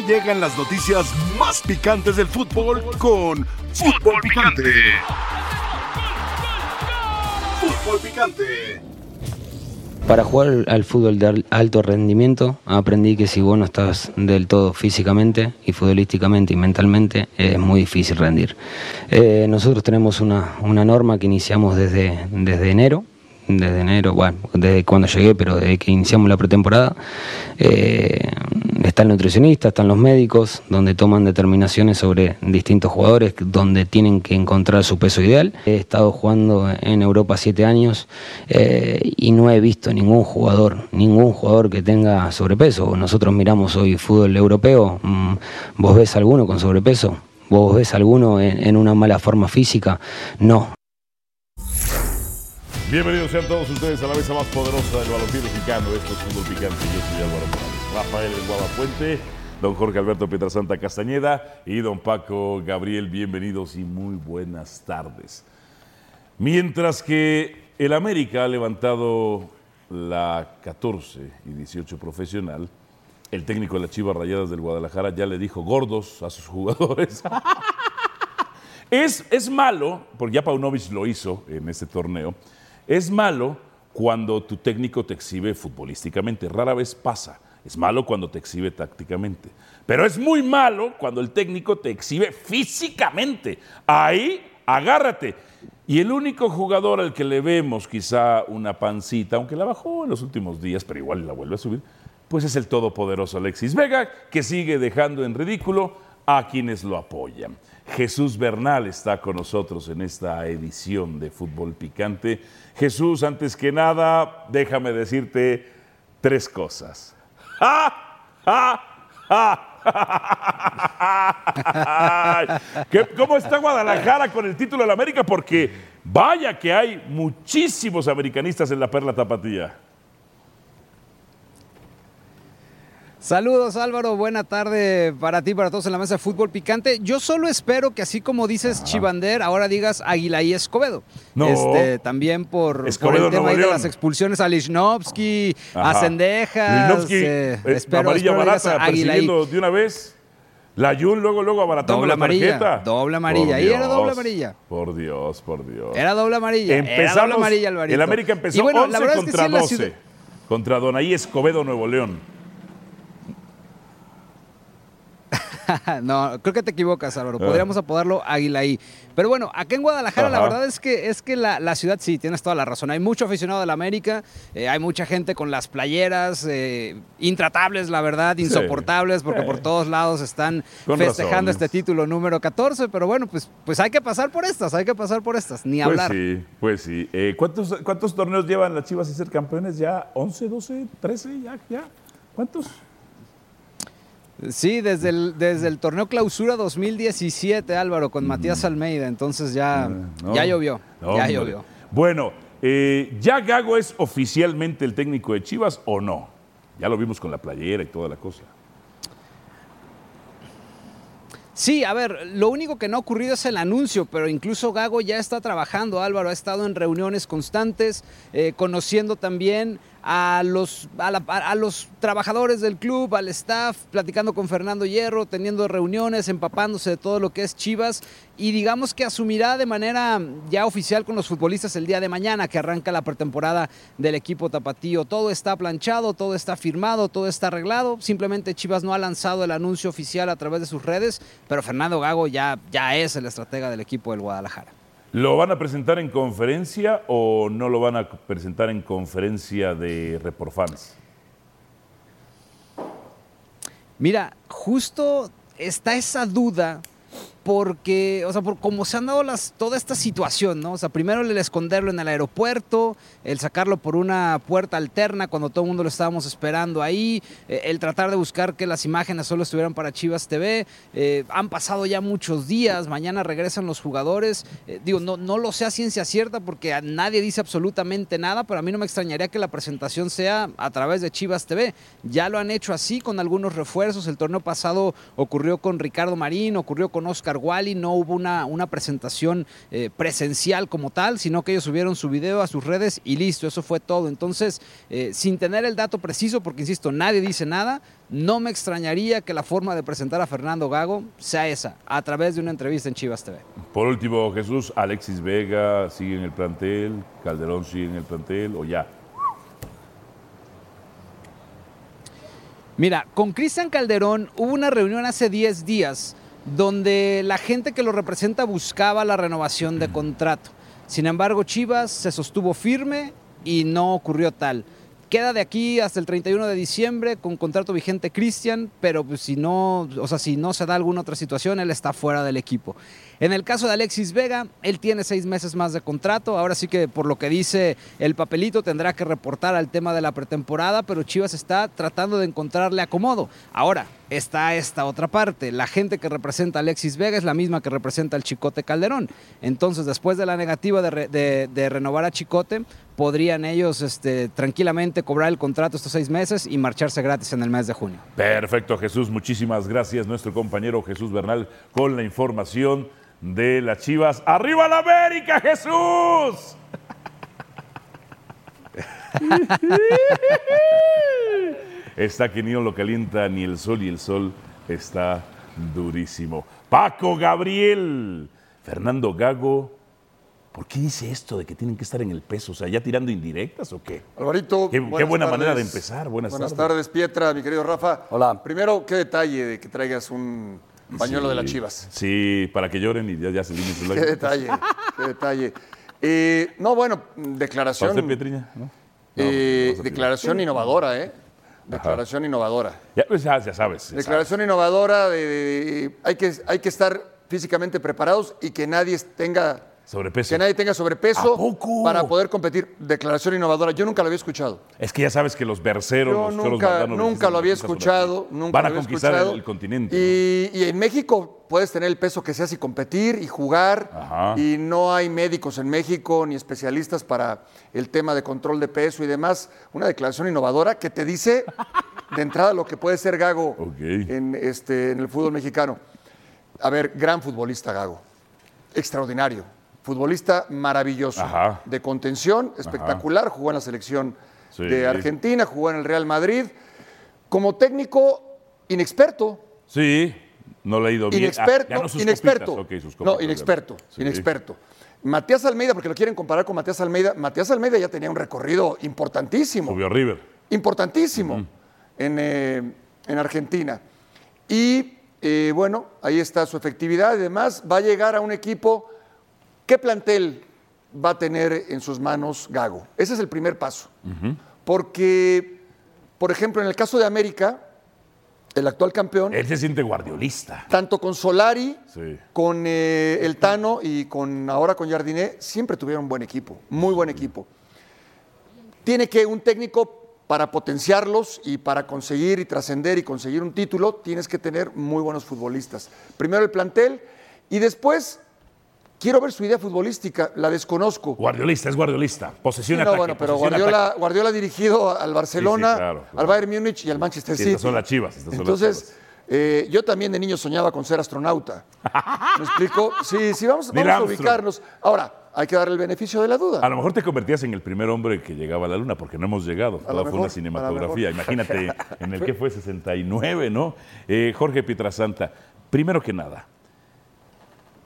Llegan las noticias más picantes del fútbol con Fútbol Picante. Fútbol Picante. Para jugar al fútbol de alto rendimiento aprendí que si vos no estás del todo físicamente y futbolísticamente y mentalmente es muy difícil rendir. Eh, nosotros tenemos una, una, norma que iniciamos desde, desde enero desde enero, bueno, desde cuando llegué, pero desde que iniciamos la pretemporada. Eh, está el nutricionista, están los médicos, donde toman determinaciones sobre distintos jugadores, donde tienen que encontrar su peso ideal. He estado jugando en Europa siete años eh, y no he visto ningún jugador, ningún jugador que tenga sobrepeso. Nosotros miramos hoy fútbol europeo, mm, ¿vos ves alguno con sobrepeso? ¿Vos ves alguno en una mala forma física? No, Bienvenidos sean todos ustedes a la mesa más poderosa del balompié mexicano. Esto es Fútbol Picante. Yo soy Álvaro Morales. Rafael El Puente, don Jorge Alberto Pietrasanta Castañeda y don Paco Gabriel. Bienvenidos y muy buenas tardes. Mientras que el América ha levantado la 14 y 18 profesional, el técnico de las Chivas Rayadas del Guadalajara ya le dijo gordos a sus jugadores. es, es malo, porque ya Paunovic lo hizo en este torneo es malo cuando tu técnico te exhibe futbolísticamente, rara vez pasa. Es malo cuando te exhibe tácticamente. Pero es muy malo cuando el técnico te exhibe físicamente. Ahí, agárrate. Y el único jugador al que le vemos quizá una pancita, aunque la bajó en los últimos días, pero igual la vuelve a subir, pues es el todopoderoso Alexis Vega, que sigue dejando en ridículo a quienes lo apoyan. Jesús Bernal está con nosotros en esta edición de Fútbol Picante. Jesús, antes que nada, déjame decirte tres cosas. ¿Cómo está Guadalajara con el título de la América? Porque vaya que hay muchísimos americanistas en la Perla Tapatía. Saludos Álvaro, buena tarde para ti, para todos en la mesa de fútbol picante. Yo solo espero que así como dices Chivander, ahora digas Águila y Escobedo. No. Este, también por, por el tema de las expulsiones a Lichnowsky, a Sendejas. Eh, eh, espero, amarilla barata, persiguiendo de una vez. La Jun luego, luego abaratando doble la amarilla, tarjeta. Doble amarilla. Ahí era doble amarilla. Por Dios, por Dios. Era doble amarilla. Empezamos, era doble amarilla, Alvarito. El América empezó bueno, 11 contra 12. Contra Donaí Escobedo, Nuevo León. no, creo que te equivocas, Álvaro. Ah. Podríamos apodarlo Aguilaí. Pero bueno, acá en Guadalajara la verdad es que, es que la, ciudad sí, tienes toda la razón. Hay mucho aficionado de la América, eh, hay mucha gente con las playeras eh, intratables, la verdad, insoportables, porque por todos lados están festejando este título número 14. Pero bueno, pues, pues hay que pasar por estas, hay que pasar por estas, ni pues hablar. Sí, pues sí. Eh, ¿cuántos, ¿Cuántos torneos llevan las Chivas y ser campeones? ¿Ya 11, 12, 13? ¿Ya? ya? ¿Cuántos? Sí, desde el, desde el torneo clausura 2017, Álvaro, con Matías. Almeida. Entonces ya, ah, ya llovió. ya llovió. Bueno, eh, ¿ya Gago es oficialmente el técnico de Chivas o no? Ya lo vimos con la playera y toda la cosa. Sí, a ver, lo único que no ha ocurrido es el anuncio, pero incluso Gago ya está trabajando, Álvaro, ha estado en reuniones constantes, eh, conociendo también a los, a, los trabajadores del club, al staff, platicando con Fernando Hierro, teniendo reuniones, empapándose de todo lo que es Chivas y digamos que asumirá de manera ya oficial con los futbolistas el día de mañana que arranca la pretemporada del equipo tapatío. Todo está planchado, todo está firmado, todo está arreglado. Simplemente Chivas no ha lanzado el anuncio oficial a través de sus redes, pero Fernando Gago ya, ya es el estratega del equipo del Guadalajara. ¿Lo van a presentar en conferencia o no lo van a presentar en conferencia de Reporfans? Mira, justo está esa duda porque, o sea, por cómo se han dado las, toda esta situación, ¿no? O sea, primero el esconderlo en el aeropuerto, el sacarlo por una puerta alterna cuando todo el mundo lo estábamos esperando ahí, eh, el tratar de buscar que las imágenes solo estuvieran para Chivas TV. Eh, han pasado ya muchos días, mañana regresan los jugadores. Eh, digo, no, no lo sé a ciencia cierta porque nadie dice absolutamente nada, pero a mí no me extrañaría que la presentación sea a través de Chivas TV. Ya lo han hecho así con algunos refuerzos. El torneo pasado ocurrió con Ricardo Marín, ocurrió con Oscar Wally no hubo una, una presentación eh, presencial como tal, sino que ellos subieron su video a sus redes y listo, eso fue todo. Entonces, eh, sin tener el dato preciso, porque insisto, nadie dice nada, No me extrañaría que la forma de presentar a Fernando Gago sea esa, a través de una entrevista en Chivas TV. Por último, Jesús, Alexis Vega sigue en el plantel, Calderón sigue en el plantel o ya. Mira, con Cristian Calderón hubo una reunión hace 10 días donde la gente que lo representa buscaba la renovación de contrato. Sin embargo, Chivas se sostuvo firme y no ocurrió tal. Queda de aquí hasta el 31 de diciembre con contrato vigente Cristian, pero pues si no, o sea, si no se da alguna otra situación, él está fuera del equipo. En el caso de Alexis Vega, él tiene seis meses más de contrato. Ahora sí que por lo que dice el papelito tendrá que reportar al tema de la pretemporada, pero Chivas está tratando de encontrarle acomodo. Ahora, está esta otra parte. La gente que representa a Alexis Vega es la misma que representa al Chicote Calderón. Entonces, después de la negativa de, re- de- de renovar a Chicote, podrían ellos este, tranquilamente cobrar el contrato estos seis meses y marcharse gratis en el mes de junio. Perfecto, Jesús. Muchísimas gracias, nuestro compañero Jesús Bernal, con la información de las Chivas. ¡Arriba la América, Jesús! está que ni lo calienta ni el sol y el sol está durísimo. Paco Gabriel, Fernando Gago. ¿Por qué dice esto de que tienen que estar en el peso? O sea, ¿ya tirando indirectas o qué? Alvarito. Qué- buena manera de empezar. Buenas Buenas tardes. tardes, Pietra, mi querido Rafa. Hola. Primero, qué detalle de que traigas un pañuelo de las Chivas. Sí, para que lloren y ya, ya se limpien sus Qué detalle, qué detalle. Eh, no, bueno, ¿Para declaración. usted, Pietriña? ¿No? eh, No, declaración innovadora, ¿eh? Declaración innovadora. Ya, pues, ya, ya sabes. ya Declaración innovadora de, de- hay, que, hay que estar físicamente preparados y que nadie tenga. Sobrepeso. que nadie tenga sobrepeso ¿A poco? para poder competir. Declaración innovadora. Yo nunca lo había escuchado. Es que ya sabes que los berceros, Yo los nunca, nunca lo había escuchado, nunca Van lo a había conquistar escuchado. el, el continente. Y, y en México puedes tener el peso que seas y competir y jugar. Ajá. Y no hay médicos en México ni especialistas para el tema de control de peso y demás. Una declaración innovadora que te dice de entrada lo que puede ser Gago en, este, en el fútbol mexicano. A ver, gran futbolista Gago. Extraordinario. Futbolista maravilloso. Ajá. De contención, espectacular. Jugó en la selección Sí. de Argentina, jugó en el Real Madrid. Como técnico inexperto, Sí, no le ha ido bien. Ah, inexperto, no sus inexperto. copitas, ok, sus no, inexperto. Sí. inexperto. Matías Almeida, porque lo quieren comparar con Matías Almeida. Matías Almeida ya tenía un recorrido importantísimo Subió a River. importantísimo en, eh, en Argentina. Y eh, bueno, ahí está su efectividad. Además, va a llegar a un equipo. ¿Qué plantel va a tener en sus manos Gago? Ese es el primer paso. Porque, por ejemplo, en el caso de América, el actual campeón, Él se siente guardiolista. tanto con Solari, Sí. con eh, el Tano y con ahora con Jardiné, siempre tuvieron un buen equipo, muy buen equipo. Tiene que un técnico para potenciarlos y para conseguir y trascender y conseguir un título, tienes que tener muy buenos futbolistas. Primero el plantel y después quiero ver su idea futbolística, la desconozco. Guardiolista, es guardiolista. Posesión Sí, no, ataque. bueno, pero Guardiola, ataque. Guardiola ha dirigido al Barcelona, Sí, sí, claro, claro. al Bayern Múnich y al Manchester City. estas son las Chivas, estas son las Entonces, Chivas. eh, yo también de niño soñaba con ser astronauta. ¿Me explico? Sí, sí, vamos, vamos a ubicarnos. Ahora, hay que darle el beneficio de la duda. A lo mejor te convertías en el primer hombre que llegaba a la luna, porque no hemos llegado. Toda fue una cinematografía. Imagínate en el que fue 69, ¿no? Eh, Jorge Pietrasanta, primero que nada,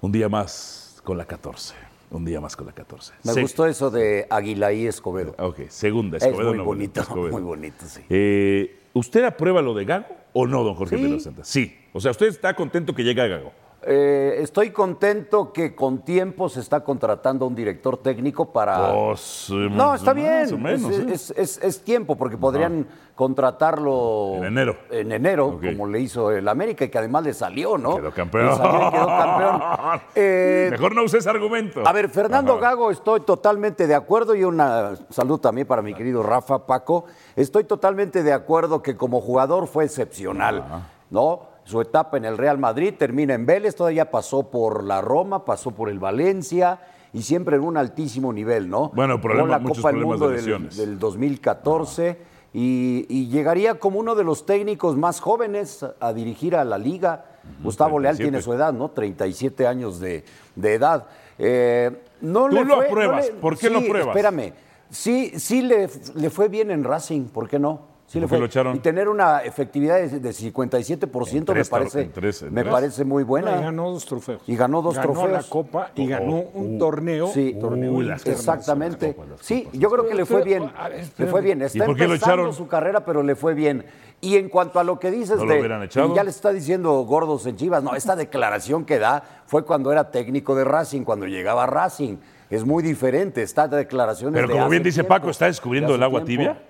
un día más con la 14. Un día más con la 14. Me Se- gustó eso de Aguilaí Escobedo. Ok, segunda, Es Escobedo. muy no, bonito, Escobedo. muy bonito, sí. Eh, ¿Usted aprueba lo de Gago o no, don Jorge Sí. Pietrasanta? Sí. O sea, ¿usted está contento que llegue a Gago? Eh, estoy contento que con tiempo se está contratando un director técnico para... Pues, eh, no, está más bien. o menos, es, ¿eh? es- es- es tiempo, porque podrían contratarlo En enero. En enero, como le hizo el América, y que además le salió, ¿no? Quedó campeón. Le salió y quedó campeón. Eh, Mejor no use ese argumento. A ver, Fernando Ajá. Gago, estoy totalmente de acuerdo y una salud también para mi querido Rafa Paco. Estoy totalmente de acuerdo que como jugador fue excepcional, ¿no? Su etapa en el Real Madrid termina en Vélez, todavía pasó por la Roma, pasó por el Valencia y siempre en un altísimo nivel, ¿no? Bueno, problema- la muchos Copa del Mundo de del, del 2014 y, y llegaría como uno de los técnicos más jóvenes a, dirigir a la liga. Gustavo Leal 37. tiene su edad, ¿no? 37 años de, de edad. Eh, no Tú le lo fue- apruebas. no le- ¿Por qué lo sí, apruebas? Espérame. Sí, sí le, le fue bien en Racing, ¿por qué no? Sí le ¿Por qué fue. lo echaron? Y tener una efectividad de, de 57% En me parece, en tres, en me tres. parece muy buena. Y ganó dos trofeos. Y ganó dos ganó trofeos. la Copa y Oh, ganó oh, un uh, torneo. Sí, torneo. Exactamente. las copas, las Sí, yo creo que le fue bien. Le fue bien. Está empezando su carrera, pero le fue bien. Y en cuanto a lo que dices ¿No lo de hubieran echado? y ya le está diciendo gordos en Chivas, no, esta declaración que da fue cuando era técnico de Racing, cuando llegaba a Racing. Es muy diferente, esta declaración Pero como bien dice tiempo, Paco, ¿está descubriendo el agua tiempo. tibia?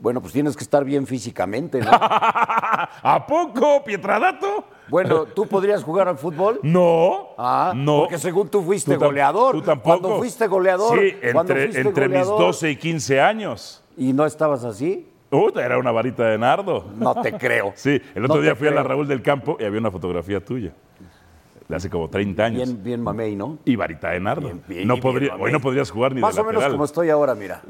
Bueno, pues tienes que estar bien físicamente, ¿no? ¿A poco, Pietradato? bueno, ¿tú podrías jugar al fútbol? No. Ah, no. porque según tú fuiste Tú goleador. Tú tampoco. Cuando fuiste goleador. Sí, entre, fuiste entre mis goleador, 12 y 15 años. ¿Y no estabas así? Puta, era una varita de nardo. No te creo. Sí, el otro No día fui a la. Raúl del Campo y había una fotografía tuya. De hace como 30 años. Bien, bien mamey, ¿no? Y varita de nardo. Bien, bien, no podría, hoy no podrías jugar ni Más de o menos como estoy ahora, mira.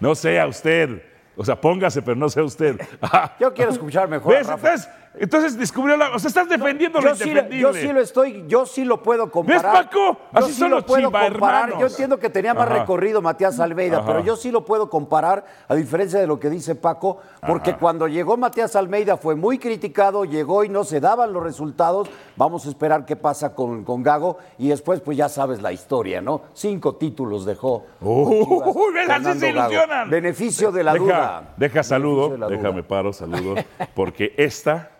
No sea usted. O sea, póngase, pero no sea usted. Yo quiero escuchar mejor. ¿Ves? Rafa. Entonces, entonces descubrió la. O sea, estás defendiendo lo Yo sí, lo- indefendible. yo sí lo estoy, yo sí lo puedo comparar. Paco? Yo Así sí son lo puedo comparar. hermanos. Yo entiendo que tenía más Ajá. recorrido Matías Almeida, Ajá. pero yo sí lo puedo comparar, a diferencia de lo que dice Paco, porque cuando llegó Matías Almeida fue muy criticado, llegó y no se daban los resultados. Vamos a esperar qué pasa con, con Gago y después, pues ya sabes la historia, ¿no? Cinco títulos dejó. Uy, ves, así se ilusionan. Beneficio de la deja, duda. Deja saludo, de la duda. déjame paro, saludo, porque esta,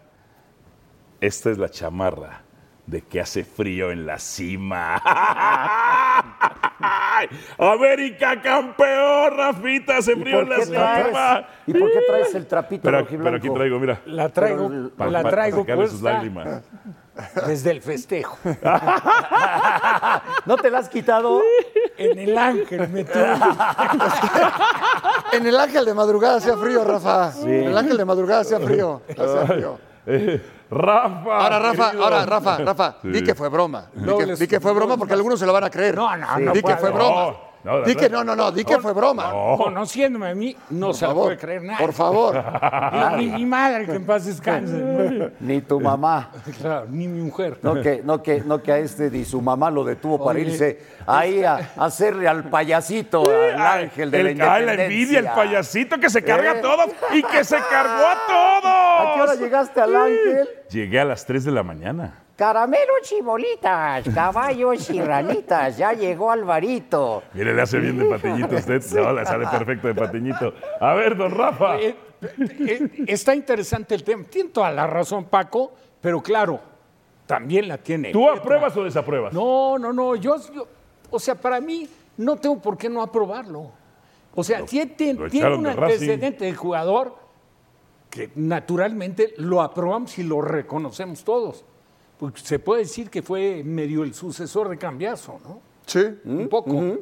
esta es la chamarra de que hace frío en la cima. América campeón, Rafita, hace ¿Y frío en la cima. ¿Y por qué traes el trapito Pero, pero aquí traigo, mira, La traigo, para, la traigo sus lágrimas. desde el festejo. ¿No te la has quitado? En el ángel me. En el ángel de madrugada hacía frío, Rafa. En el ángel de madrugada hacía frío. hacía frío. Rafa. Ahora, Rafa, querido. ahora, Rafa, Rafa, Sí. di que fue broma. Di No, que, di que fue broma porque algunos se lo van a creer. No, no, no Di que fue broma. No, no, Di que no, no, no, di que fue broma. Conociéndome a mí, no Por se favor, puede creer nada. por favor. Ni, ni mi madre, que en paz descanse. Ni tu mamá. Claro, ni mi mujer. No que, no que, no que a este ni su mamá lo detuvo para irse ahí a, a hacerle al payasito, al ángel de el, la ay, independencia. la envidia, el payasito que se carga ¿Eh? a todos y que se cargó a todos. ¿A qué hora llegaste al ángel? Llegué a las 3 de la mañana. Caramelo chibolitas, caballos y ranitas, ya llegó Alvarito. Mire, le hace bien de patiñito a usted. No, le sale perfecto de patiñito. A ver, don Rafa. Eh, eh, está interesante el tema. Tiene toda la razón, Paco, pero claro, también la tiene. ¿Tú apruebas o desapruebas? No, no, no. Yo, yo- o sea, para mí no tengo por qué no aprobarlo. O sea, tiene, lo tiene echaron un de antecedente del jugador que naturalmente lo aprobamos y lo reconocemos todos. Porque se puede decir que fue medio el sucesor de Cambiazo, ¿no? Sí. Un poco.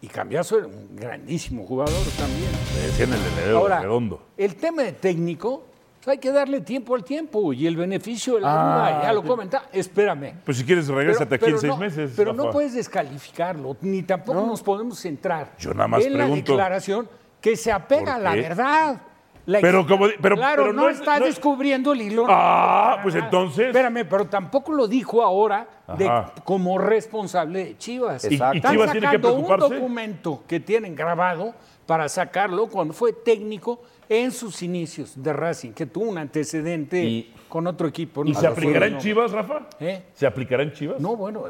Y Cambiazo era un grandísimo jugador también. Le decían el heredero Ahora, redondo. el tema de técnico, pues hay que darle tiempo al tiempo y el beneficio de la Ah, duda, ya lo sí. comenta, espérame. Pues si quieres, regrésate aquí en seis no, meses. Pero Rafa. no puedes descalificarlo, ni tampoco nos podemos centrar Yo nada más en la pregunto, declaración que se apega ¿por a la verdad. La Pero como pero- claro, pero no, no es- está no- descubriendo el hilo. Ah, pues nada. entonces- Espérame, pero tampoco lo dijo ahora de- como responsable de Chivas. ¿Y, y Están Chivas tiene que sacando un documento que tienen grabado para sacarlo cuando fue técnico en sus inicios de Racing, que tuvo un antecedente Y- con otro equipo. ¿Y se aplicará en. Chivas, Rafa? ¿Eh? ¿Se aplicará en Chivas? No, bueno.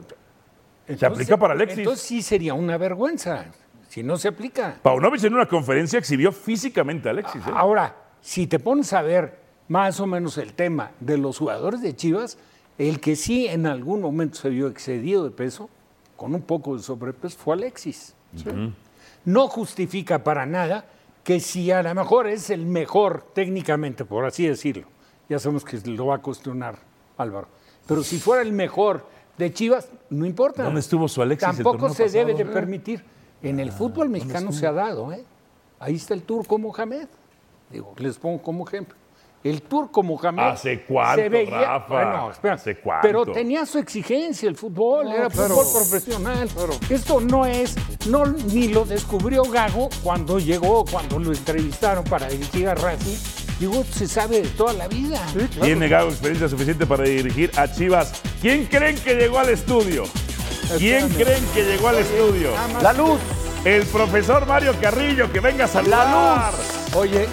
Se aplica para Alexis. Entonces sí sería una vergüenza si no se aplica. Paunovic en una conferencia exhibió físicamente a Alexis. ¿eh? Ahora, si te pones a ver más o menos el tema de los jugadores de Chivas, el que sí en algún momento se vio excedido de peso, con un poco de sobrepeso, fue Alexis. No justifica para nada que si a lo mejor es el mejor técnicamente, por así decirlo, ya sabemos que lo va a cuestionar Álvaro, pero si fuera el mejor de Chivas, no importa. ¿Dónde estuvo su Alexis Tampoco se debe de permitir. En el fútbol mexicano se ha dado, ¿eh? Ahí está el turco Mohamed. Digo, les pongo como ejemplo. El turco Mohamed. ¿Hace cuánto, se veía, Rafa? Bueno, espera, ¿Hace cuánto? Pero tenía su exigencia el fútbol, era fútbol profesional. Esto no es, no, ni lo descubrió Gago cuando llegó, cuando lo entrevistaron para dirigir a Racing. Digo, se sabe de toda la vida. Tiene Gago experiencia suficiente para dirigir a Chivas. ¿Quién creen que llegó al estudio? ¿Quién creen que llegó al estudio? La luz. El profesor Mario Carrillo, que venga a saludar. La Oye,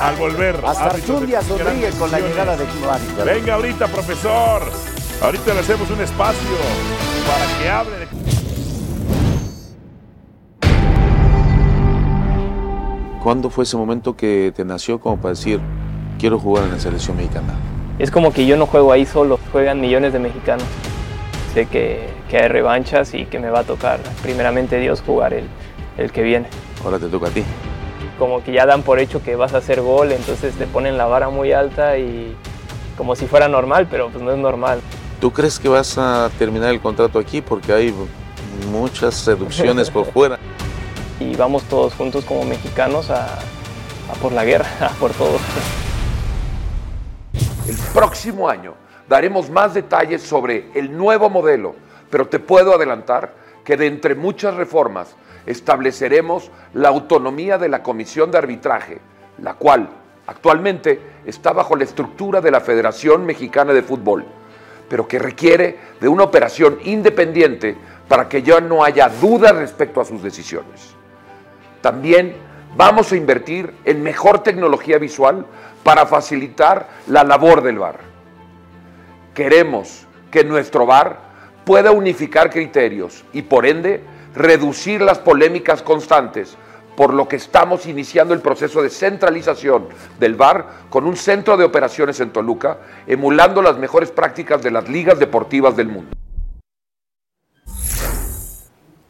Al volver. Hasta Archundia sonríe grandes con la llegada de Mario. Venga ahorita, profesor. Ahorita le hacemos un espacio para que hable de... ¿Cuándo fue ese momento que te nació como para decir, quiero jugar en la selección mexicana? Es como que yo no juego ahí solo, juegan millones de mexicanos. Sé que, que hay revanchas y que me va a tocar, primeramente Dios, jugar el, el que viene. Ahora te toca a ti. Como que ya dan por hecho que vas a hacer gol, entonces te ponen la vara muy alta y como si fuera normal, pero pues no es normal. ¿Tú crees que vas a terminar el contrato aquí? Porque hay muchas seducciones por fuera. Y vamos todos juntos como mexicanos a, a por la guerra, a por todo. El próximo año daremos más detalles sobre el nuevo modelo, pero te puedo adelantar que de entre muchas reformas estableceremos la autonomía de la Comisión de Arbitraje, la cual actualmente está bajo la estructura de la Federación Mexicana de Fútbol, pero que requiere de una operación independiente para que ya no haya duda respecto a sus decisiones. También vamos a invertir en mejor tecnología visual para facilitar la labor del VAR. Queremos que nuestro VAR pueda unificar criterios y por ende reducir las polémicas constantes, por lo que estamos iniciando el proceso de centralización del VAR con un centro de operaciones en Toluca, emulando las mejores prácticas de las ligas deportivas del mundo.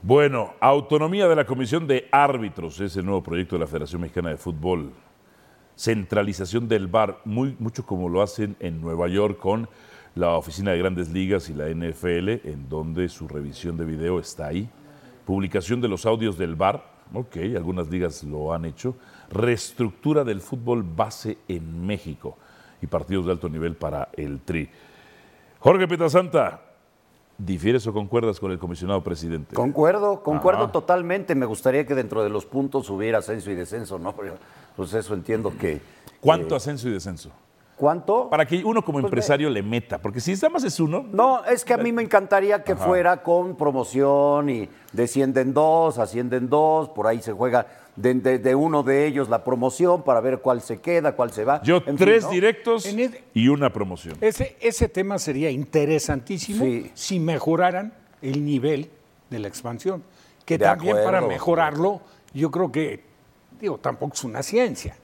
Bueno, autonomía de la Comisión de Árbitros, es el nuevo proyecto de la Federación Mexicana de Fútbol. Centralización del VAR, muy, mucho como lo hacen en Nueva York con la Oficina de Grandes Ligas y la NFL, en donde su revisión de video está ahí. Publicación de los audios del VAR, ok, algunas ligas lo han hecho. Reestructura del fútbol base en México y partidos de alto nivel para el TRI. Jorge Pietrasanta, ¿difieres o concuerdas con el comisionado presidente? Concuerdo, concuerdo Ajá. totalmente. Me gustaría que dentro de los puntos hubiera ascenso y descenso, ¿no? Pero, Pues eso entiendo que. ¿Cuánto ascenso y descenso? ¿Cuánto? Para que uno como Pues empresario le meta, porque si nada más es uno, No, es que a mí me encantaría que Ajá. fuera con promoción y descienden dos, ascienden dos, por ahí se juega de, de- de uno de ellos la promoción para ver cuál se queda, cuál se va. yo En fin, tres ¿no? directos En el- y una promoción. ese, ese tema sería interesantísimo Sí. si mejoraran el nivel de la expansión. Que De también para mejorarlo, yo creo que, digo, tampoco es una ciencia.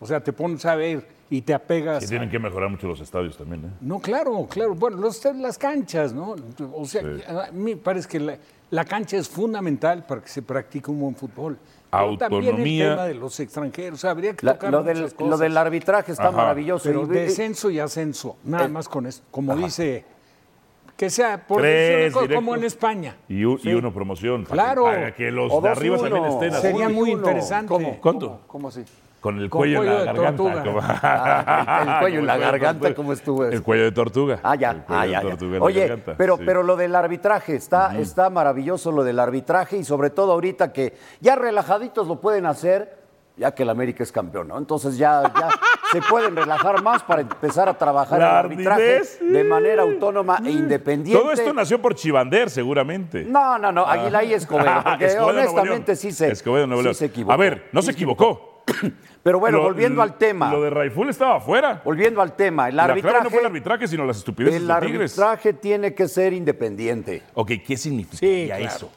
O sea, te pones a ver y te apegas. A- tienen que mejorar mucho los estadios también, ¿eh? No, claro, claro. Bueno, los- las canchas, ¿no? O sea, Sí. a mí me parece que la, la cancha es fundamental para que se practique un buen fútbol. Pero también Autonomía. el tema de los extranjeros. Habría que La- tocar lo, del, lo del arbitraje está Ajá. maravilloso. Pero Y- descenso y ascenso, nada Eh, más con esto. Como dice, que sea por Tres cosa, como en España. Y, u- y Sí. uno promoción. para Claro. que, para que los O de arriba también estén. Sería muy uno. interesante. ¿Cómo? ¿Cuánto? ¿Cómo así? Con el cuello, en la garganta. Ah, el cuello en la garganta. ¿cómo estuvo eso? El cuello de tortuga. Ah, ya, El cuello ah, de ya, ya. Oye, garganta, pero, sí. pero lo del arbitraje, está, está maravilloso lo del arbitraje y sobre todo ahorita que ya relajaditos lo pueden hacer, ya que el América es campeón, ¿no? Entonces ya, ya se pueden relajar más para empezar a trabajar La el arbitraje ardidez. de manera autónoma e independiente. Todo esto nació por Chivander, seguramente. No, no, no, Aguilar y Escobedo, porque Escobedo, honestamente sí se, Escobedo, sí se equivocó. A ver, no Sí se equivocó. Pero bueno, Lo- volviendo al tema. Lo de Raiful estaba afuera. Volviendo al tema, el La clave arbitraje, no fue el arbitraje, sino las estupideces el de Tigres. arbitraje tiene que ser independiente. Ok, ¿qué significaría Sí, claro. eso?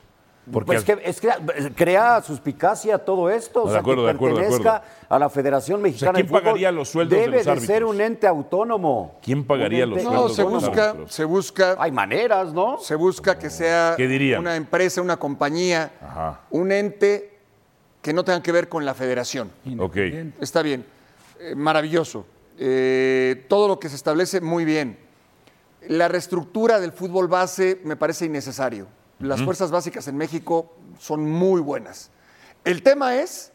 Porque Pues que, es que crea suspicacia todo esto, o De sea, acuerdo, que de acuerdo, de pertenezca acuerdo. a la Federación Mexicana ¿quién de Fútbol. pagaría los sueldos de Debe los de árbitros? ser un ente autónomo. ¿Quién pagaría los No, sueldos se de los busca, se busca, Hay maneras, ¿no? se busca que sea una empresa, una compañía, Ajá. un ente que no tenga que ver con la federación. Ok. Está bien, eh, maravilloso. Eh, todo lo que se establece, muy bien. La reestructura del fútbol base me parece innecesario. Las fuerzas básicas en México son muy buenas. El tema es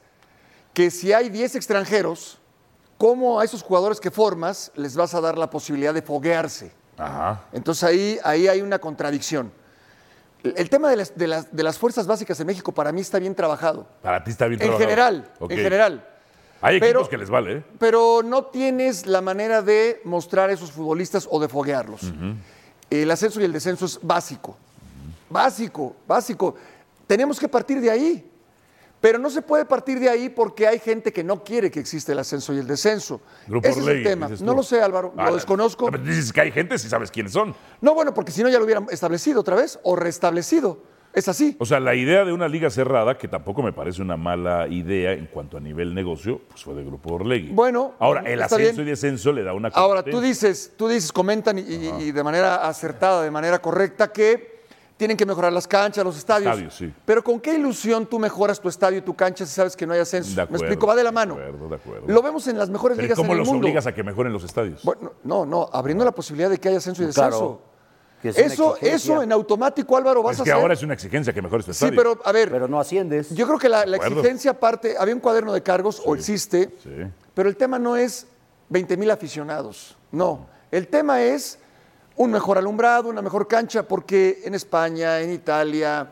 que si hay 10 extranjeros, ¿cómo a esos jugadores que formas les vas a dar la posibilidad de foguearse? Ajá. Entonces ahí, ahí hay una contradicción. El, tema de las, de las- de las fuerzas básicas en México para mí está bien trabajado. Para ti está bien En trabajado. general, en general. Hay Pero- equipos que les vale, ¿eh? Pero no tienes la manera de mostrar a esos futbolistas o de foguearlos. El ascenso y el descenso es básico. Básico, básico. Tenemos que partir de ahí. Pero no se puede partir de ahí porque hay gente que no quiere que exista el ascenso y el descenso. Grupo Ese es el tema. No lo sé, Álvaro, Ah, lo desconozco. pero Dices que hay gente si sabes quiénes son. No, bueno, porque si no ya lo hubieran establecido otra vez o restablecido. Es así. O sea, la idea de una liga cerrada, que tampoco me parece una mala idea en cuanto a nivel negocio, pues fue de Grupo Orlegui. Bueno, Ahora, el ascenso bien. y descenso le da una Ahora, tú dices, tú dices, comentan y, y- y de manera acertada, de manera correcta, que tienen que mejorar las canchas, los estadios. Estadios, sí. Pero ¿con qué ilusión tú mejoras tu estadio y tu cancha si sabes que no hay ascenso? De Me acuerdo, explico, va de la mano. De acuerdo, de acuerdo. Lo vemos en las mejores Pero ligas ¿cómo en el los mundo. obligas a que mejoren los estadios? Bueno, no, no, abriendo la posibilidad de que haya ascenso y descenso. es Eso, eso en automático, Álvaro, vas es a que hacer. ahora es una exigencia que mejores tu Sí, estadio. pero a ver, Pero no asciendes. yo creo que la, la acuerdo. exigencia aparte, había un cuaderno de cargos, o existe, Sí. pero el tema no es 20 mil aficionados, no. El tema es un mejor alumbrado, una mejor cancha, porque en España, en Italia,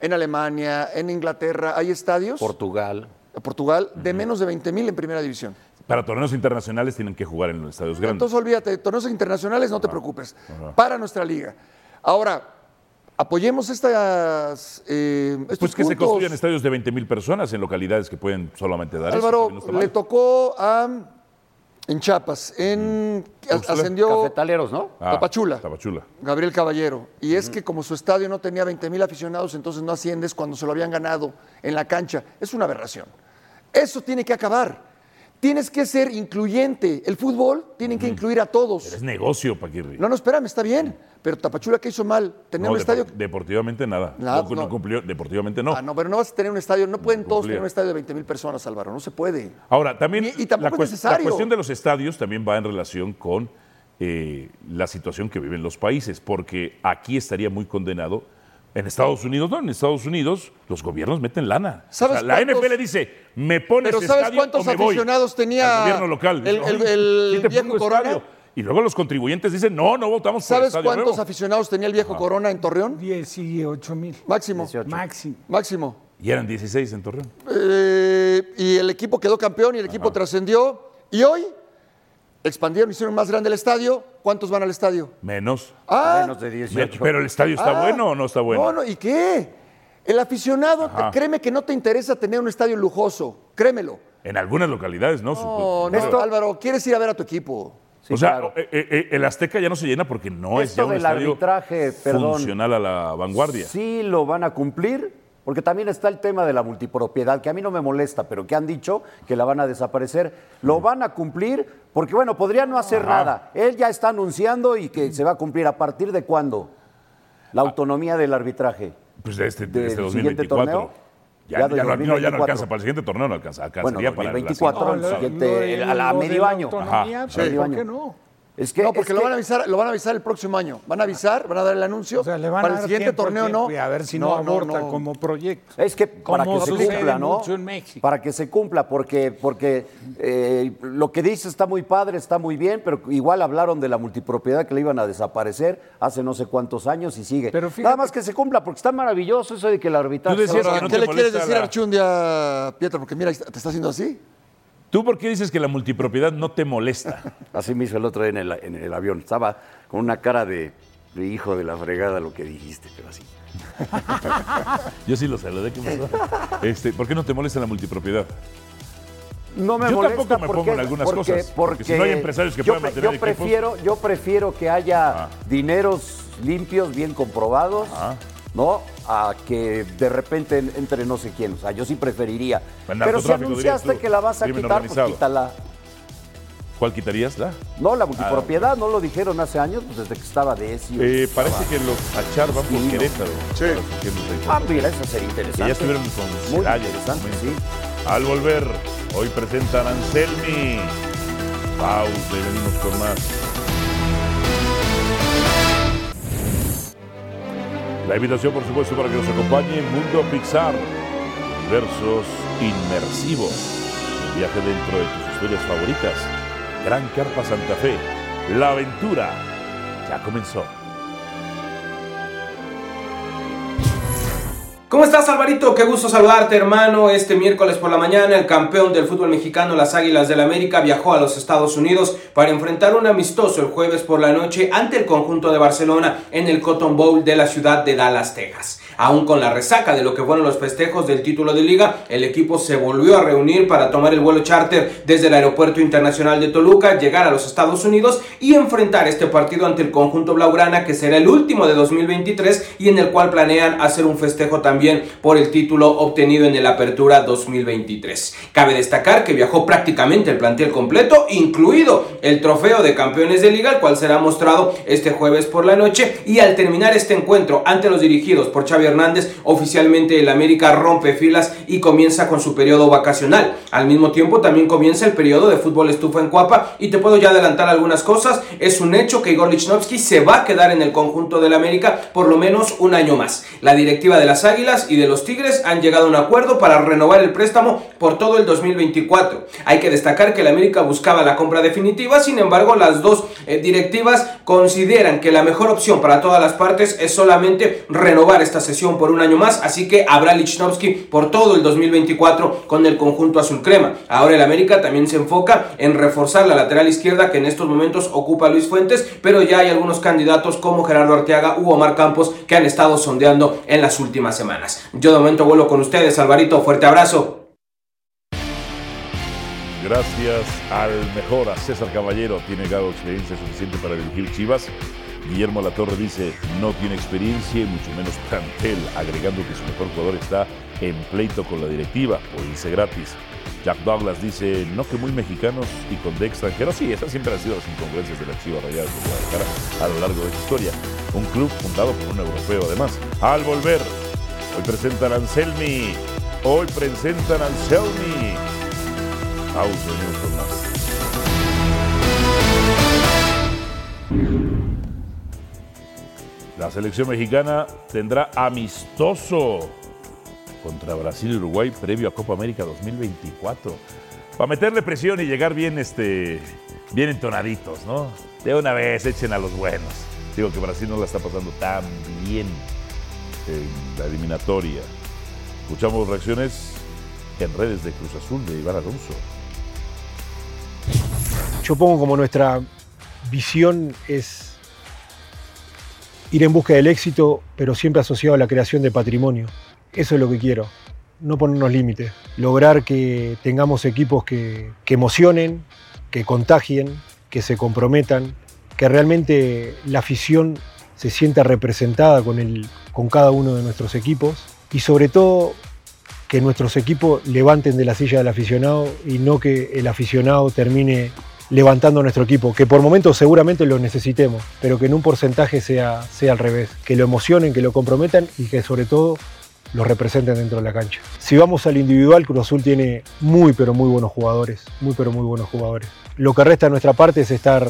en Alemania, en Inglaterra, hay estadios, Portugal. Portugal, de menos de 20 mil en primera división. Para torneos internacionales tienen que jugar en los estadios grandes. Entonces olvídate, torneos internacionales, no te preocupes, para nuestra liga. Ahora, apoyemos estas, eh, estos pues que se construyan estadios de 20 mil personas en localidades que pueden solamente dar eso, Álvaro, no mal. le tocó a, en Chiapas, en, Tuxtla. ascendió Cafetaleros, ¿no? Ah, Tapachula. Tapachula. Gabriel Caballero. Y es que como su estadio no tenía 20 mil aficionados, entonces no asciendes cuando se lo habían ganado en la cancha. Es una aberración. Eso tiene que acabar. Tienes que ser incluyente. El fútbol tiene que incluir a todos. Es negocio, Paquirri. No, no, espérame, está bien. Pero Tapachula, ¿qué hizo mal? Tener No, un estadio... depor- Deportivamente nada. Nada, no, cumplió, deportivamente no. Ah, no, pero no vas a tener un estadio. No pueden todos tener un estadio de 20 mil personas, Álvaro. No se puede. Ahora, también Y- y tampoco la, es necesario. la cuestión de los estadios también va en relación con eh, la situación que viven los países, porque aquí estaría muy condenado. En Estados Unidos, no, en Estados Unidos los gobiernos meten lana. O ¿Sabes sea, la cuántos- NFL dice, me pones Pero ¿sabes estadio cuántos o me voy aficionados tenía al gobierno local. el- Dice, el- "Oye, el sí te viejo Corona"? estadio". Y luego los contribuyentes dicen, no, no votamos por ¿Sabes estadio cuántos nuevo". aficionados tenía el viejo Corona en Torreón? 18 mil. Máximo. 18. Máximo. Máximo. Y eran 16 en Torreón. Eh, y el equipo quedó campeón y el equipo trascendió. Y hoy expandieron, hicieron más grande el estadio. ¿Cuántos van al estadio? Menos. Ah, Menos de 18. Pero el estadio está ah, bueno o no está bueno. No, no, ¿y qué? El aficionado, créeme que no te interesa tener un estadio lujoso. Créemelo. En algunas localidades, ¿no? No, no, Esto- Álvaro, quieres ir a ver a tu equipo. Sí, o sea, claro. eh, eh, eh, el Azteca ya no se llena porque no es Esto ya un del estadio arbitraje, perdón. funcional a la vanguardia. Sí lo van a cumplir, porque también está el tema de la multipropiedad, que a mí no me molesta, pero que han dicho que la van a desaparecer. Lo van a cumplir, porque bueno, podría no hacer nada. Él ya está anunciando y que se va a cumplir. ¿A partir de cuándo? La autonomía del arbitraje. Pues de este, de ¿Del este siguiente 2024. torneo? Ya, Ya ya no, no, ya no 2024. alcanza para el siguiente torneo, no alcanza. Alcanzaría Bueno, para la 2024, siguiente. el siguiente, lo de- a la lo de medio la año. Ajá, pues, sí. ¿por qué no? Es que, No, porque es lo que- van a avisar, lo van a avisar el próximo año. Van a avisar, van a dar el anuncio. O sea, le van Para a el siguiente tiempo, torneo tiempo, no. y a ver si no, aborta como proyecto. Es que para Como que se cumpla, ¿no? en. Para que se cumpla, porque, porque eh, lo que dice está muy padre, está muy bien, pero igual hablaron de la multipropiedad que le iban a desaparecer hace no sé cuántos años y sigue. Pero fíjate- Nada más que se cumpla, porque está maravilloso eso de que el arbitraje... No ¿Qué le quieres decir la- a Archundia, Pietro? Porque mira, te está haciendo así. ¿Tú por qué dices que la multipropiedad no te molesta? Así me hizo el otro día en el, en el avión. Estaba con una cara de, de hijo de la fregada lo que dijiste, pero así. Yo sí lo saludé, ¿qué pasó? Este, ¿Por qué no te molesta la multipropiedad? No me Yo molesta tampoco me porque, pongo en algunas porque- cosas, porque si no hay empresarios que yo puedan mantener yo equipos. prefiero, yo prefiero que haya Ah. dineros limpios, bien comprobados, Ah. ¿no? A que de repente en- entre no sé quién. O sea, yo sí preferiría. Pero si anunciaste tú, que la vas a quitar, pues quítala. ¿Cuál quitarías? La? No, la multipropiedad, no lo dijeron hace años, pues desde que estaba de ESI. Eh, parece que los Achar van por Sí. Querétaro. Sí. Ah, mira, eso sería Que interesante. ya estuvieron con Muy Celaya ese interesante, sí. Al volver, hoy presentan Anselmi. Pausa y venimos con más. La invitación, por supuesto, para que nos acompañe en Mundo Pixar. Versos inmersivos. Un viaje dentro de tus historias favoritas. Gran Carpa Santa Fe. La aventura ya comenzó. ¿Cómo estás, Alvarito? Qué gusto saludarte, hermano. Este miércoles por la mañana, el campeón del fútbol mexicano, las Águilas del América, viajó a los Estados Unidos para enfrentar un amistoso el jueves por la noche ante el conjunto de Barcelona en el Cotton Bowl de la ciudad de Dallas, Texas. Aún con la resaca de lo que fueron los festejos del título de liga, el equipo se volvió a reunir para tomar el vuelo charter desde el Aeropuerto Internacional de Toluca, llegar a los Estados Unidos y enfrentar este partido ante el conjunto Blaugrana, que será el último de 2023 y en el cual planean hacer un festejo también por el título obtenido en el Apertura 2023. Cabe destacar que viajó prácticamente el plantel completo, incluido el trofeo de campeones de liga, el cual será mostrado este jueves por la noche y al terminar este encuentro ante los dirigidos por Xavi Hernández, oficialmente el América rompe filas y comienza con su periodo vacacional. Al mismo tiempo también comienza el periodo de fútbol estufa en Cuapa y te puedo ya adelantar algunas cosas. Es un hecho que Igor Lichnowsky se va a quedar en el conjunto del América por lo menos un año más. La directiva de las Águilas y de los Tigres han llegado a un acuerdo para renovar el préstamo por todo el 2024. Hay que destacar que el América buscaba la compra definitiva, sin embargo las dos eh, directivas consideran que la mejor opción para todas las partes es solamente renovar esta sesión por un año más, así que habrá Lichnowsky por todo el 2024 con el conjunto azul crema. Ahora el América también se enfoca en reforzar la lateral izquierda que en estos momentos ocupa Luis Fuentes, pero ya hay algunos candidatos como Gerardo Arteaga u Omar Campos que han estado sondeando en las últimas semanas. Yo de momento vuelo con ustedes, Alvarito, fuerte abrazo. Gracias al mejor, a César Caballero, tiene grado experiencia suficiente para dirigir Chivas. Guillermo Latorre dice, no tiene experiencia y mucho menos plantel, agregando que su mejor jugador está en pleito con la directiva por irse gratis. Jack Douglas dice, no que muy mexicanos y con de extranjeros. Sí, esas siempre han sido las incongruencias de la Chivas Rayadas de Guadalajara a lo largo de la historia. Un club fundado por un europeo además. Al volver, hoy presentan Anselmi. Hoy presentan a Anselmi. Auto con más. La selección mexicana tendrá amistoso contra Brasil y Uruguay previo a Copa América 2024. Para meterle presión y llegar bien, este, bien entonaditos, ¿no? De una vez echen a los buenos. Digo que Brasil no la está pasando tan bien en la eliminatoria. Escuchamos reacciones en redes de Cruz Azul de Iván Alonso. Yo pongo como nuestra visión es ir en busca del éxito, pero siempre asociado a la creación de patrimonio. Eso es lo que quiero, no ponernos límites, lograr que tengamos equipos que, que emocionen, que contagien, que se comprometan, que realmente la afición se sienta representada con, el, con cada uno de nuestros equipos y sobre todo que nuestros equipos levanten de la silla del aficionado y no que el aficionado termine levantando nuestro equipo, que por momentos seguramente lo necesitemos, pero que en un porcentaje sea, sea al revés, que lo emocionen, que lo comprometan y que sobre todo lo representen dentro de la cancha. Si vamos al individual, Cruz Azul tiene muy pero muy buenos jugadores, muy pero muy buenos jugadores. Lo que resta de nuestra parte es estar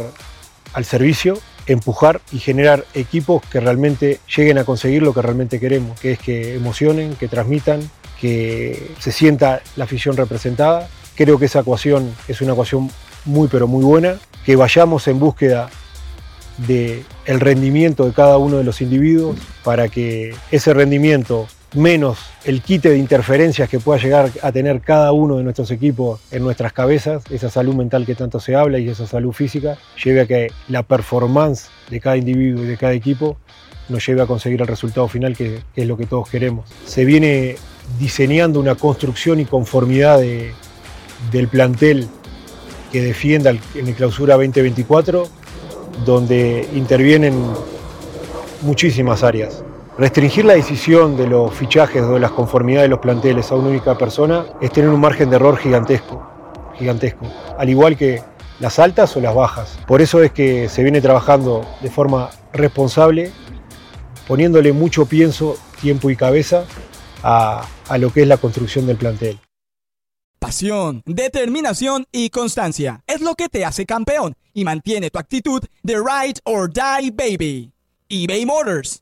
al servicio, empujar y generar equipos que realmente lleguen a conseguir lo que realmente queremos, que es que emocionen, que transmitan, que se sienta la afición representada. Creo que esa ecuación es una ecuación muy pero muy buena, que vayamos en búsqueda del el rendimiento de cada uno de los individuos para que ese rendimiento menos el quite de interferencias que pueda llegar a tener cada uno de nuestros equipos en nuestras cabezas, esa salud mental que tanto se habla y esa salud física, lleve a que la performance de cada individuo y de cada equipo nos lleve a conseguir el resultado final que, es lo que todos queremos. Se viene diseñando una construcción y conformidad de, del plantel que defienda en el clausura 2024, donde intervienen muchísimas áreas. Restringir la decisión de los fichajes o de las conformidades de los planteles a una única persona es tener un margen de error gigantesco, gigantesco, al igual que las altas o las bajas. Por eso es que se viene trabajando de forma responsable, poniéndole mucho pienso, tiempo y cabeza a, a lo que es la construcción del plantel. Pasión, determinación y constancia es lo que te hace campeón y mantiene tu actitud de ride or die baby. eBay Motors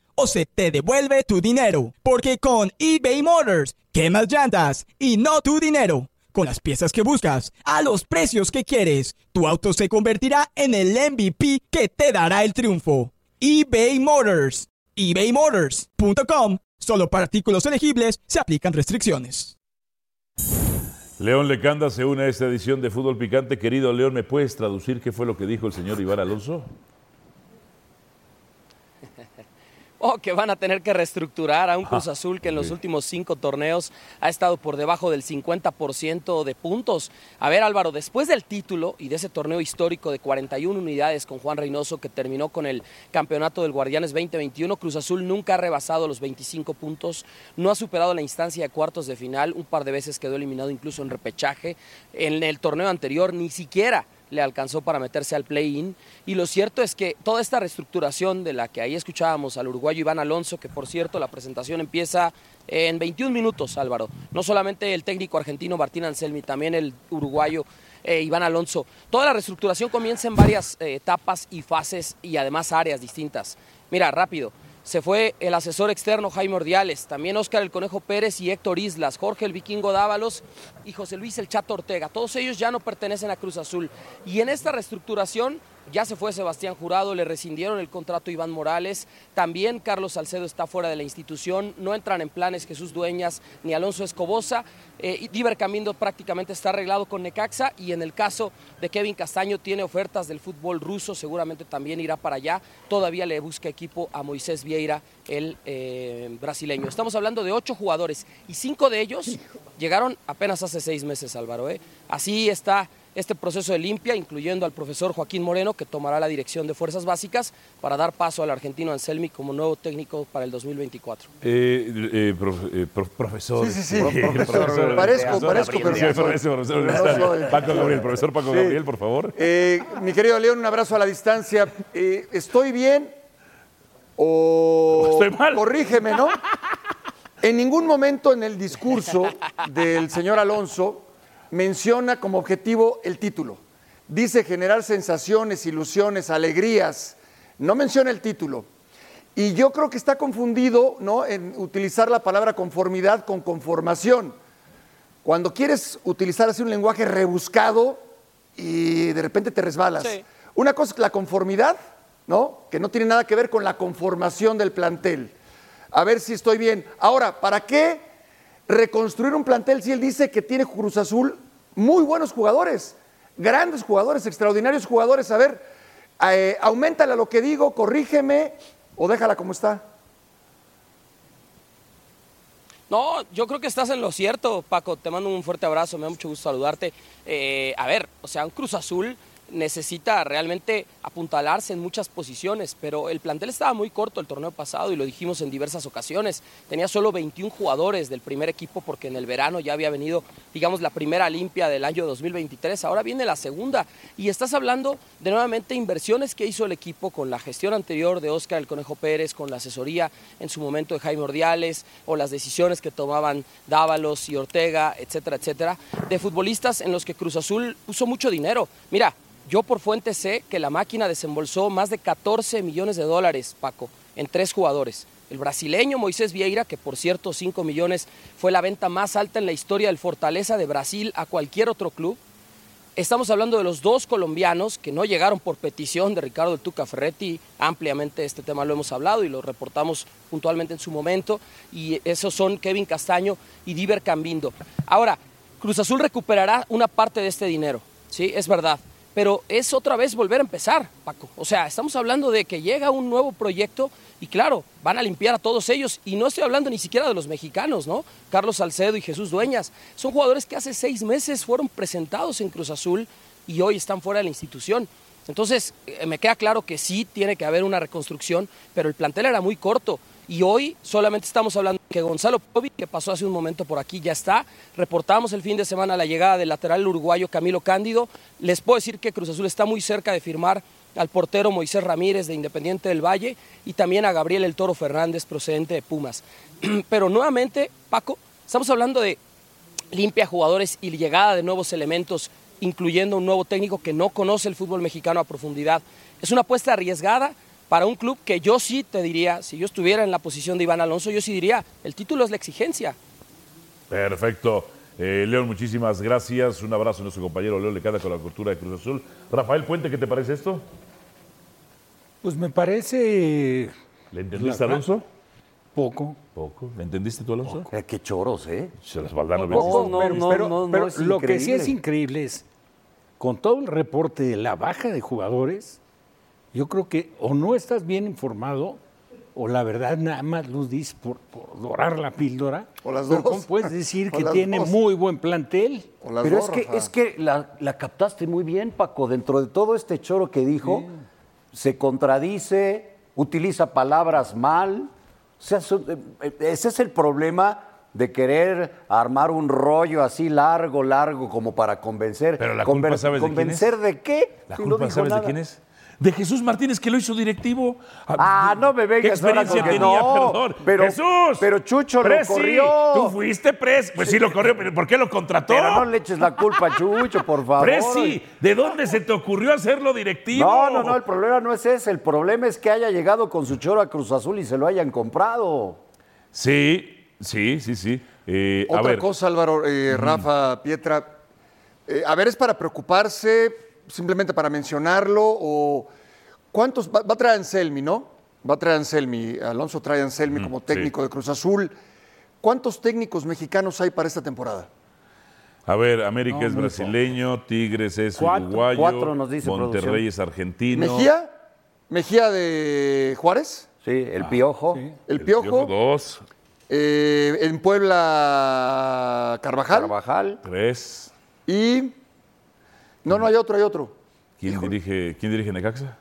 o se te devuelve tu dinero. Porque con eBay Motors, quemas llantas y no tu dinero. Con las piezas que buscas, a los precios que quieres, tu auto se convertirá en el MVP que te dará el triunfo. eBay Motors. ebaymotors.com Solo para artículos elegibles se aplican restricciones. León Lecanda se une a esta edición de Fútbol Picante. Querido León, ¿me puedes traducir qué fue lo que dijo el señor Iván Alonso? Oh, que van a tener que reestructurar a un Cruz Azul que en los últimos cinco torneos ha estado por debajo del 50% de puntos. A ver, Álvaro, después del título y de ese torneo histórico de 41 unidades con Juan Reynoso que terminó con el campeonato del Guardianes 2021, Cruz Azul nunca ha rebasado los 25 puntos, no ha superado la instancia de cuartos de final, un par de veces quedó eliminado incluso en repechaje. En el torneo anterior ni siquiera le alcanzó para meterse al play-in. Y lo cierto es que toda esta reestructuración de la que ahí escuchábamos al uruguayo Iván Alonso, que por cierto la presentación empieza en 21 minutos, Álvaro. No solamente el técnico argentino Martín Anselmi, también el uruguayo eh, Iván Alonso. Toda la reestructuración comienza en varias eh, etapas y fases y además áreas distintas. Mira, rápido. Se fue el asesor externo Jaime Ordiales, también Óscar el Conejo Pérez y Héctor Islas, Jorge el Vikingo Dávalos y José Luis el Chato Ortega. Todos ellos ya no pertenecen a Cruz Azul. Y en esta reestructuración ya se fue Sebastián Jurado, le rescindieron el contrato a Iván Morales. También Carlos Salcedo está fuera de la institución. No entran en planes Jesús Dueñas ni Alonso Escobosa. Eh, Diver Camindo prácticamente está arreglado con Necaxa. Y en el caso de Kevin Castaño, tiene ofertas del fútbol ruso. Seguramente también irá para allá. Todavía le busca equipo a Moisés Vieira, el eh, brasileño. Estamos hablando de ocho jugadores y cinco de ellos llegaron apenas hace seis meses, Álvaro. ¿eh? Así está este proceso de limpia, incluyendo al profesor Joaquín Moreno, que tomará la dirección de Fuerzas Básicas para dar paso al argentino Anselmi como nuevo técnico para el 2024. Eh, eh, eh, profesor. Sí, sí, sí. profesor, parezco, parezco, pero... Paco Gabriel, profesor Paco Gabriel, por favor. mi querido León, un abrazo a la distancia. ¿Estoy bien o estoy mal? Corrígeme, ¿no? En ningún momento en el discurso del señor Alonso menciona como objetivo el título. Dice generar sensaciones, ilusiones, alegrías. No menciona el título. Y yo creo que está confundido ¿no? en utilizar la palabra conformidad con conformación. Cuando quieres utilizar así un lenguaje rebuscado y de repente te resbalas. Una cosa es la conformidad, ¿no? que no tiene nada que ver con la conformación del plantel. A ver si estoy bien. Ahora, ¿para qué reconstruir un plantel si él dice que tiene Cruz Azul muy buenos jugadores, grandes jugadores, extraordinarios jugadores? A ver, eh, aumentala lo que digo, corrígeme o déjala como está. No, yo creo que estás en lo cierto, Paco. Te mando un fuerte abrazo, me da mucho gusto saludarte. Eh, a ver, o sea, un Cruz Azul necesita realmente apuntalarse en muchas posiciones, pero el plantel estaba muy corto el torneo pasado y lo dijimos en diversas ocasiones. Tenía solo 21 jugadores del primer equipo porque en el verano ya había venido, digamos, la primera limpia del año 2023, ahora viene la segunda y estás hablando de nuevamente inversiones que hizo el equipo con la gestión anterior de Óscar el Conejo Pérez, con la asesoría en su momento de Jaime Ordiales o las decisiones que tomaban Dávalos y Ortega, etcétera, etcétera, de futbolistas en los que Cruz Azul puso mucho dinero. Mira, yo por fuente sé que la máquina desembolsó más de 14 millones de dólares, Paco, en tres jugadores. El brasileño Moisés Vieira, que por cierto 5 millones fue la venta más alta en la historia del Fortaleza de Brasil a cualquier otro club. Estamos hablando de los dos colombianos que no llegaron por petición de Ricardo el Tuca Ferretti. Ampliamente este tema lo hemos hablado y lo reportamos puntualmente en su momento. Y esos son Kevin Castaño y Diver Cambindo. Ahora, Cruz Azul recuperará una parte de este dinero. Sí, es verdad pero es otra vez volver a empezar, Paco. O sea, estamos hablando de que llega un nuevo proyecto y claro, van a limpiar a todos ellos. Y no estoy hablando ni siquiera de los mexicanos, ¿no? Carlos Salcedo y Jesús Dueñas. Son jugadores que hace seis meses fueron presentados en Cruz Azul y hoy están fuera de la institución. Entonces, eh, me queda claro que sí tiene que haber una reconstrucción, pero el plantel era muy corto. Y hoy solamente estamos hablando que Gonzalo Povi, que pasó hace un momento por aquí, ya está. Reportamos el fin de semana la llegada del lateral uruguayo Camilo Cándido. Les puedo decir que Cruz Azul está muy cerca de firmar al portero Moisés Ramírez de Independiente del Valle y también a Gabriel El Toro Fernández procedente de Pumas. Pero nuevamente, Paco, Estamos hablando de limpia jugadores y llegada de nuevos elementos, incluyendo un nuevo técnico que no conoce el fútbol mexicano a profundidad. Es una apuesta arriesgada para un club que yo sí te diría, si yo estuviera en la posición de Iván Alonso, yo sí diría, el título es la exigencia. Perfecto. Eh, León, muchísimas gracias. Un abrazo a nuestro compañero León Lecada con la cultura de Cruz Azul. Rafael Puente, ¿qué te parece esto? Pues me parece. ¿Le entendiste, Alonso? Poco. Poco. ¿Le entendiste tú, Alonso? Eh, qué choros, ¿eh? Se las Poco, No, pero, no, pero- no, no pero lo que sí es increíble es, con todo el reporte de la baja de jugadores, yo creo que o no estás bien informado, o la verdad nada más lo dices por, por dorar la píldora. O las dos. ¿Cómo puedes decir que tiene dos. muy buen plantel? O las Pero dos, es que, Rafa. es que la, la captaste muy bien, Paco. Dentro de todo este choro que dijo, se contradice, utiliza palabras mal. O sea, eh, eh, ese es el problema de querer armar un rollo así largo, largo, como para convencer. Pero la culpa, ¿sabes de quién ¿Convencer es? de qué? La Si culpa, ¿sabes nada. de quién es? De Jesús Martínez, que lo hizo directivo. Ah, no me vengas ¿Qué experiencia tenía? no, Perdón. pero- Jesús. pero Chucho lo Presi, corrió. Tú fuiste pres. Pues sí lo corrió, pero ¿por qué lo contrató? Pero no le eches la culpa a Chucho, por favor. Presi, ¿de dónde se te ocurrió hacerlo directivo? No, no, no, el problema no es ese. El problema es que haya llegado con su choro a Cruz Azul y se lo hayan comprado. Sí, sí, sí, sí. Eh, a Otra ver, cosa, Álvaro, eh, Rafa, Pietra. eh, a ver, ¿es para preocuparse, simplemente para mencionarlo? ¿O cuántos? Va, va a traer Anselmi, ¿no? Va a traer Anselmi. Alonso trae Anselmi como técnico de Cruz Azul. ¿Cuántos técnicos mexicanos hay para esta temporada? a ver, América No, es brasileño, Tigres es Cuatro. uruguayo, Cuatro nos dice Monterrey producción. es argentino. ¿Mejía? ¿Mejía de Juárez? Sí, el Piojo. El Piojo. dos. Eh, en Puebla, Carvajal. Carvajal. Tres. Y. No, no, hay otro, hay otro. ¿Quién dirige, ¿Quién dirige Necaxa?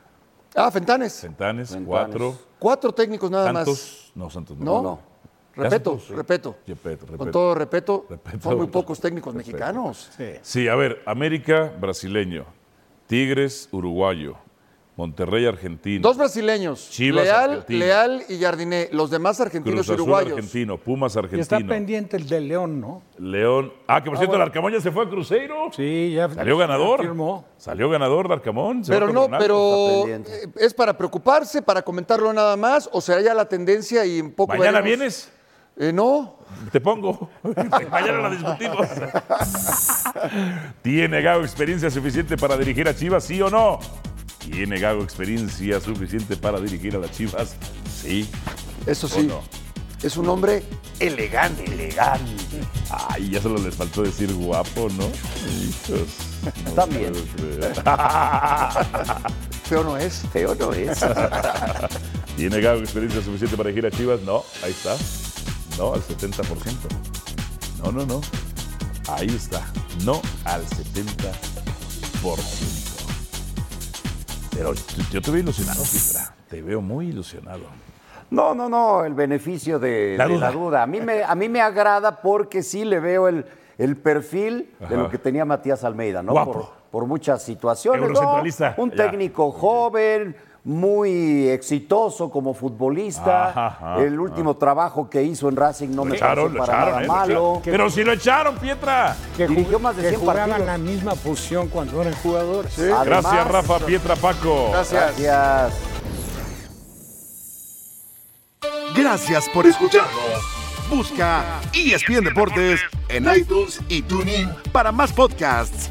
Ah, Fentanes. Fentanes, cuatro. Cuatro técnicos nada Santos. más. No, Santos no. ¿No? No. Repeto, sí. repeto. Repeto, Con todo respeto, Repeto. son muy pocos técnicos mexicanos. Sí, a ver, América, brasileño. Tigres, uruguayo. Monterrey, argentino. Dos brasileños, Chivas, Leal, argentino. Leal y Jardiné. Los demás argentinos Cruz y Azul, uruguayos. argentino. Pumas, Y está argentino. pendiente el de León, ¿no? León. Ah, que por Ah, cierto, el bueno. Arcamón ya se fue a Cruzeiro. Sí, ya Salió ganador. firmó. Salió ganador de Arcamón. se Pero no, pero eh, ¿es para preocuparse, para comentarlo nada más? ¿O será ya la tendencia y en poco ¿Mañana veremos? vienes? Eh, no. Te pongo. Mañana la discutimos. ¿Tiene Gago experiencia suficiente para dirigir a Chivas, sí o no? ¿Tiene Gago experiencia suficiente para dirigir a las Chivas? Sí. Eso ¿O sí. no? Es un hombre elegante. Elegante. Ay, ya solo les faltó decir guapo, ¿no? Hijos. También. Feo no es. Feo no es. ¿Tiene Gago experiencia suficiente para dirigir a Chivas? No, ahí está. No, al 70%. No, no, no. Ahí está. No al 70%. Pero yo- te veo ilusionado, Pietra. Te veo muy ilusionado. No, no, no, el beneficio de La de duda. la duda. A mí me, a mí me agrada porque sí le veo el, el perfil Ajá. de lo que tenía Matías Almeida, ¿no? Guapo. Por, por muchas situaciones. Un ya. técnico joven, muy exitoso como futbolista. Ajá, ajá, el último trabajo que hizo en Racing no Lo me echaron, pareció lo para echaron, nada ¿eh? Lo malo. echaron. Pero si lo echaron, Pietra. Que, Dirigió más de que 100 jugaban partidos. la misma posición cuando eran jugadores. Gracias, Rafa, Pietra, Paco. Gracias. Gracias. Gracias por escucharnos. Busca ESPN Deportes en iTunes y TuneIn para más podcasts.